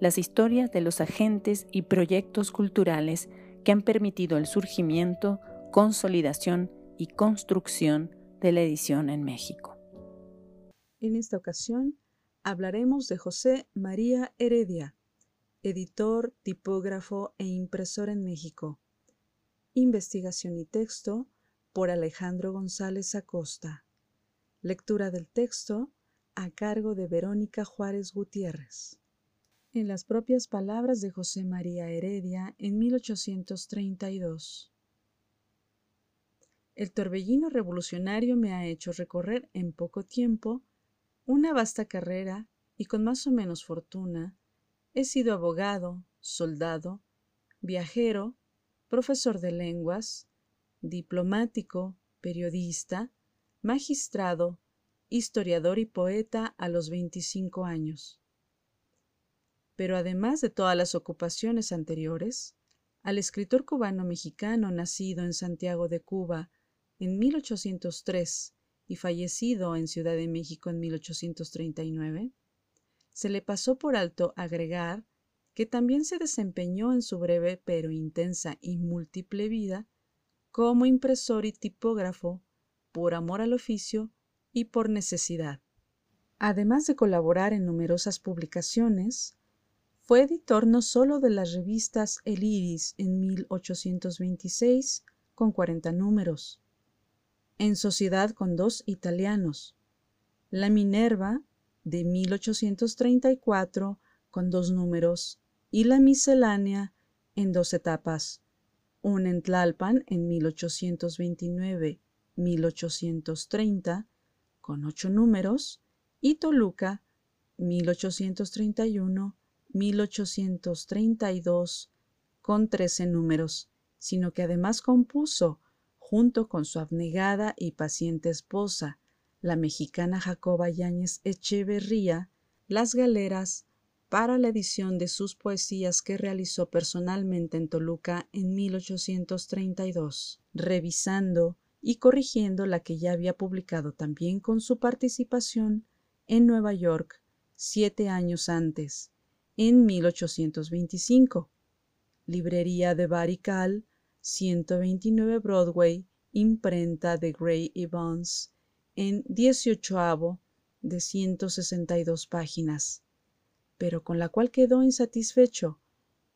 las historias de los agentes y proyectos culturales que han permitido el surgimiento, consolidación y construcción de la edición en México. En esta ocasión hablaremos de José María Heredia, editor, tipógrafo e impresor en México. Investigación y texto por Alejandro González Acosta. Lectura del texto a cargo de Verónica Juárez Gutiérrez. En las propias palabras de José María Heredia en 1832. El torbellino revolucionario me ha hecho recorrer en poco tiempo una vasta carrera y con más o menos fortuna he sido abogado, soldado, viajero, profesor de lenguas, diplomático, periodista, magistrado, historiador y poeta a los 25 años. Pero además de todas las ocupaciones anteriores, al escritor cubano-mexicano nacido en Santiago de Cuba en 1803 y fallecido en Ciudad de México en 1839, se le pasó por alto agregar que también se desempeñó en su breve pero intensa y múltiple vida como impresor y tipógrafo por amor al oficio y por necesidad. Además de colaborar en numerosas publicaciones, fue editor no solo de las revistas El Iris en 1826, con 40 números, en sociedad con dos italianos, La Minerva de 1834 con dos números y La Miscelánea en dos etapas, un en Tlalpan en 1829-1830 con ocho números y Toluca 1831-1832 con trece números, sino que además compuso, junto con su abnegada y paciente esposa, la mexicana Jacoba Yáñez Echeverría, Las Galeras para la edición de sus poesías que realizó personalmente en Toluca en 1832, revisando y corrigiendo la que ya había publicado también con su participación en Nueva York siete años antes, en 1825. Librería de Barical, 129 Broadway, imprenta de Gray Evans, en 18 de 162 páginas pero con la cual quedó insatisfecho,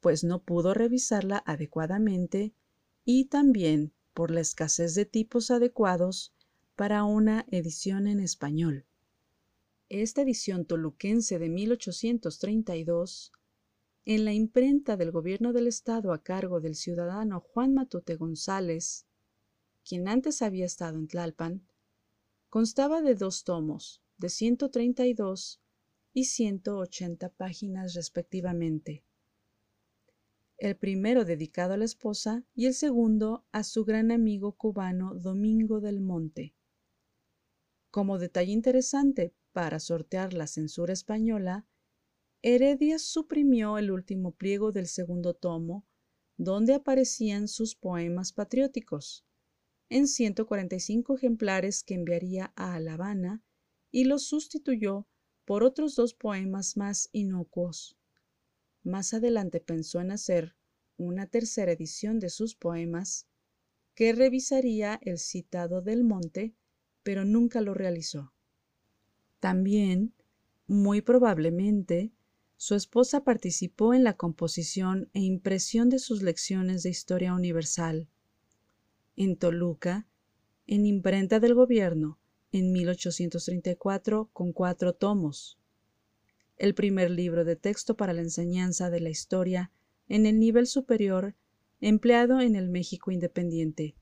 pues no pudo revisarla adecuadamente y también por la escasez de tipos adecuados para una edición en español. Esta edición toluquense de 1832, en la imprenta del gobierno del estado a cargo del ciudadano Juan Matute González, quien antes había estado en Tlalpan, constaba de dos tomos, de 132 y 180 páginas respectivamente. El primero dedicado a la esposa y el segundo a su gran amigo cubano Domingo del Monte. Como detalle interesante para sortear la censura española, Heredia suprimió el último pliego del segundo tomo, donde aparecían sus poemas patrióticos, en 145 ejemplares que enviaría a La Habana, y los sustituyó por otros dos poemas más inocuos. Más adelante pensó en hacer una tercera edición de sus poemas, que revisaría el citado del monte, pero nunca lo realizó. También, muy probablemente, su esposa participó en la composición e impresión de sus lecciones de historia universal. En Toluca, en imprenta del gobierno, en 1834 con cuatro tomos. El primer libro de texto para la enseñanza de la historia en el nivel superior empleado en el México independiente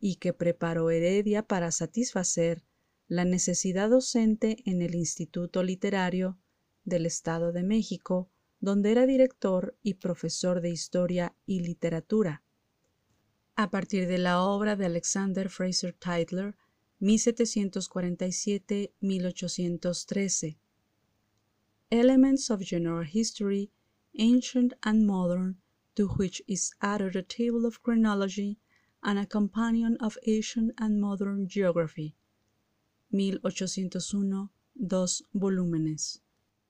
y que preparó Heredia para satisfacer la necesidad docente en el Instituto Literario del Estado de México donde era director y profesor de historia y literatura. A partir de la obra de Alexander Fraser Tytler, 1747-1813. Elements of General History, Ancient and Modern, to which is added a table of chronology and a companion of Asian and Modern Geography. 1801, dos volúmenes.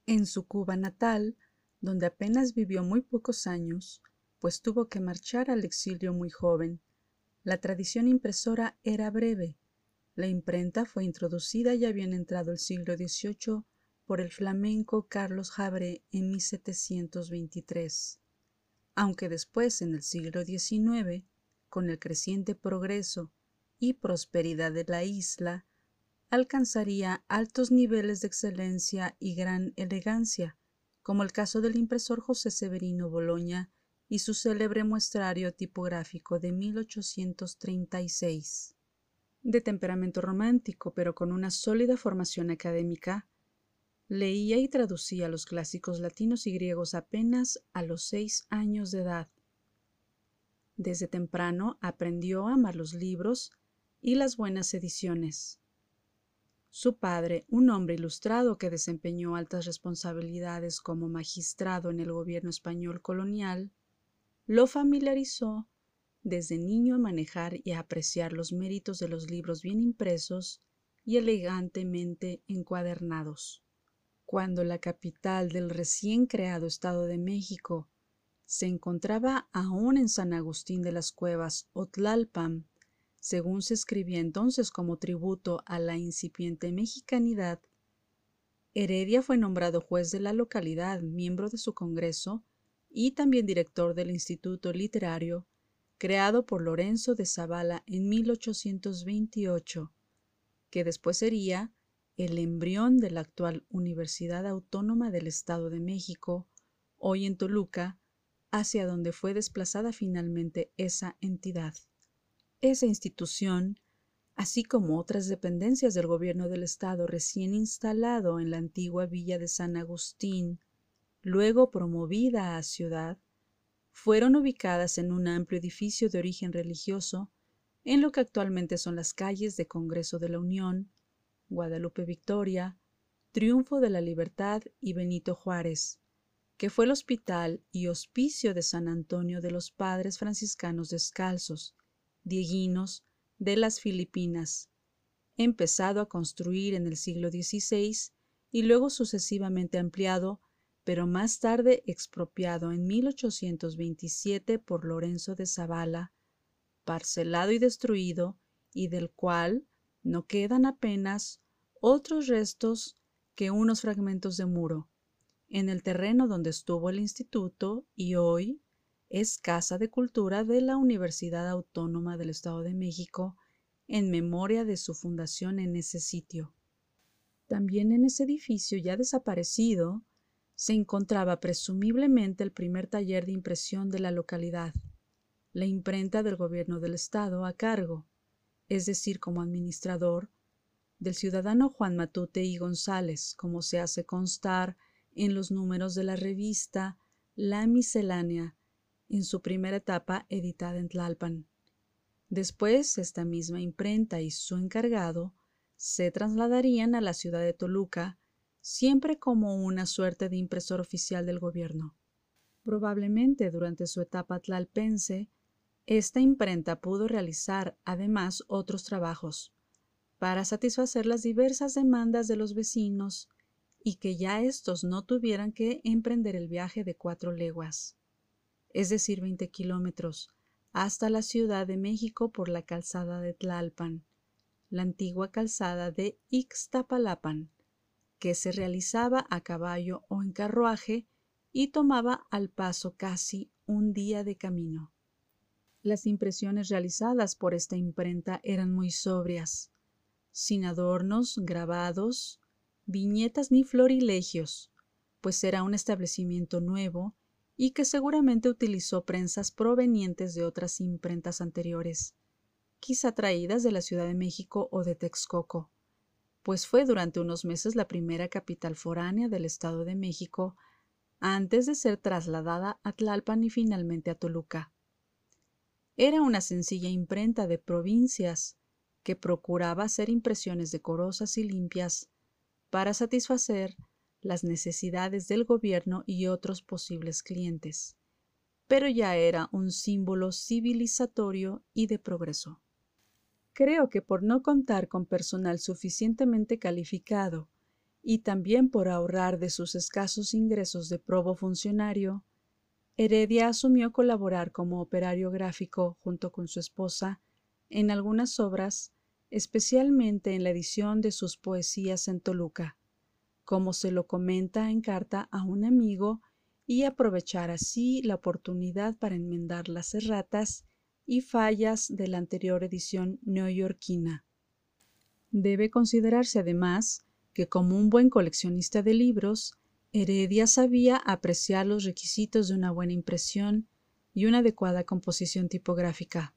En su Cuba natal, donde apenas vivió muy pocos años, pues tuvo que marchar al exilio muy joven, la tradición impresora era breve. La imprenta fue introducida ya bien entrado el siglo XVIII por el flamenco Carlos Jabre en 1723. Aunque después, en el siglo XIX, con el creciente progreso y prosperidad de la isla, alcanzaría altos niveles de excelencia y gran elegancia, como el caso del impresor José Severino Boloña y su célebre muestrario tipográfico de 1836. De temperamento romántico, pero con una sólida formación académica, leía y traducía los clásicos latinos y griegos apenas a los seis años de edad. Desde temprano aprendió a amar los libros y las buenas ediciones. Su padre, un hombre ilustrado que desempeñó altas responsabilidades como magistrado en el gobierno español colonial, lo familiarizó desde niño a manejar y a apreciar los méritos de los libros bien impresos y elegantemente encuadernados. Cuando la capital del recién creado Estado de México se encontraba aún en San Agustín de las Cuevas o Tlalpan, según se escribía entonces como tributo a la incipiente mexicanidad, Heredia fue nombrado juez de la localidad, miembro de su Congreso y también director del Instituto Literario, creado por Lorenzo de Zavala en 1828, que después sería el embrión de la actual Universidad Autónoma del Estado de México, hoy en Toluca, hacia donde fue desplazada finalmente esa entidad. Esa institución, así como otras dependencias del gobierno del Estado recién instalado en la antigua villa de San Agustín, luego promovida a ciudad, fueron ubicadas en un amplio edificio de origen religioso en lo que actualmente son las calles de Congreso de la Unión, Guadalupe Victoria, Triunfo de la Libertad y Benito Juárez, que fue el hospital y hospicio de San Antonio de los Padres Franciscanos Descalzos, dieguinos de las Filipinas, empezado a construir en el siglo XVI y luego sucesivamente ampliado, pero más tarde expropiado en 1827 por Lorenzo de Zavala, parcelado y destruido, y del cual no quedan apenas otros restos que unos fragmentos de muro, en el terreno donde estuvo el instituto y hoy es Casa de Cultura de la Universidad Autónoma del Estado de México en memoria de su fundación en ese sitio. También en ese edificio ya desaparecido se encontraba presumiblemente el primer taller de impresión de la localidad, la imprenta del gobierno del Estado a cargo, es decir, como administrador, del ciudadano Juan Matute y González, como se hace constar en los números de la revista La Miscelánea, en su primera etapa editada en Tlalpan. Después, esta misma imprenta y su encargado se trasladarían a la ciudad de Toluca, siempre como una suerte de impresor oficial del gobierno. Probablemente durante su etapa tlalpense, esta imprenta pudo realizar además otros trabajos para satisfacer las diversas demandas de los vecinos y que ya éstos no tuvieran que emprender el viaje de cuatro leguas, es decir, 20 kilómetros, hasta la Ciudad de México por la calzada de Tlalpan, la antigua calzada de Ixtapalapan, que se realizaba a caballo o en carruaje y tomaba al paso casi un día de camino. Las impresiones realizadas por esta imprenta eran muy sobrias, sin adornos, grabados, viñetas ni florilegios, pues era un establecimiento nuevo y que seguramente utilizó prensas provenientes de otras imprentas anteriores, quizá traídas de la Ciudad de México o de Texcoco, pues fue durante unos meses la primera capital foránea del Estado de México antes de ser trasladada a Tlalpan y finalmente a Toluca. Era una sencilla imprenta de provincias que procuraba hacer impresiones decorosas y limpias para satisfacer las necesidades del gobierno y otros posibles clientes, pero ya era un símbolo civilizatorio y de progreso. Creo que por no contar con personal suficientemente calificado y también por ahorrar de sus escasos ingresos de probo funcionario, Heredia asumió colaborar como operario gráfico junto con su esposa en algunas obras, especialmente en la edición de sus poesías en Toluca, como se lo comenta en carta a un amigo, y aprovechar así la oportunidad para enmendar las erratas y fallas de la anterior edición neoyorquina. Debe considerarse además que como un buen coleccionista de libros, Heredia sabía apreciar los requisitos de una buena impresión y una adecuada composición tipográfica.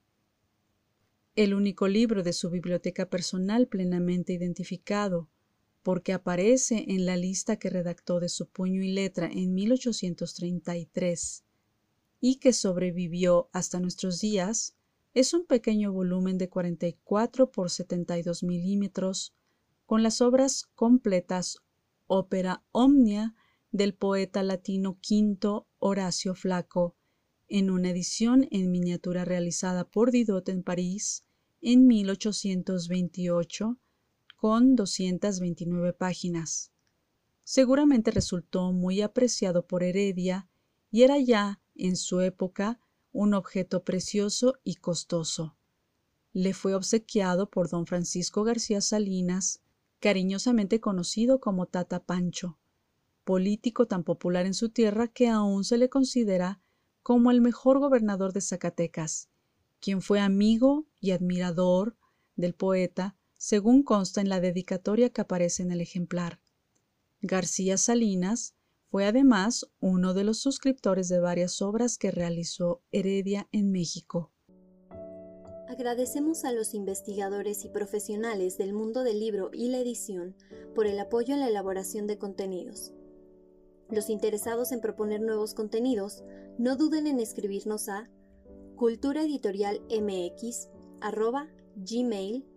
El único libro de su biblioteca personal plenamente identificado, porque aparece en la lista que redactó de su puño y letra en 1833 y que sobrevivió hasta nuestros días, es un pequeño volumen de 44 por 72 milímetros con las obras completas Ópera Omnia del poeta latino Quinto Horacio Flaco, en una edición en miniatura realizada por Didot en París en 1828, con 229 páginas. Seguramente resultó muy apreciado por Heredia y era ya, en su época, un objeto precioso y costoso. Le fue obsequiado por don Francisco García Salinas, cariñosamente conocido como Tata Pancho, político tan popular en su tierra que aún se le considera como el mejor gobernador de Zacatecas, quien fue amigo y admirador del poeta, según consta en la dedicatoria que aparece en el ejemplar. García Salinas fue además uno de los suscriptores de varias obras que realizó Heredia en México. Agradecemos a los investigadores y profesionales del mundo del libro y la edición por el apoyo en la elaboración de contenidos. Los interesados en proponer nuevos contenidos, no duden en escribirnos a culturaeditorialmx.gmail.com.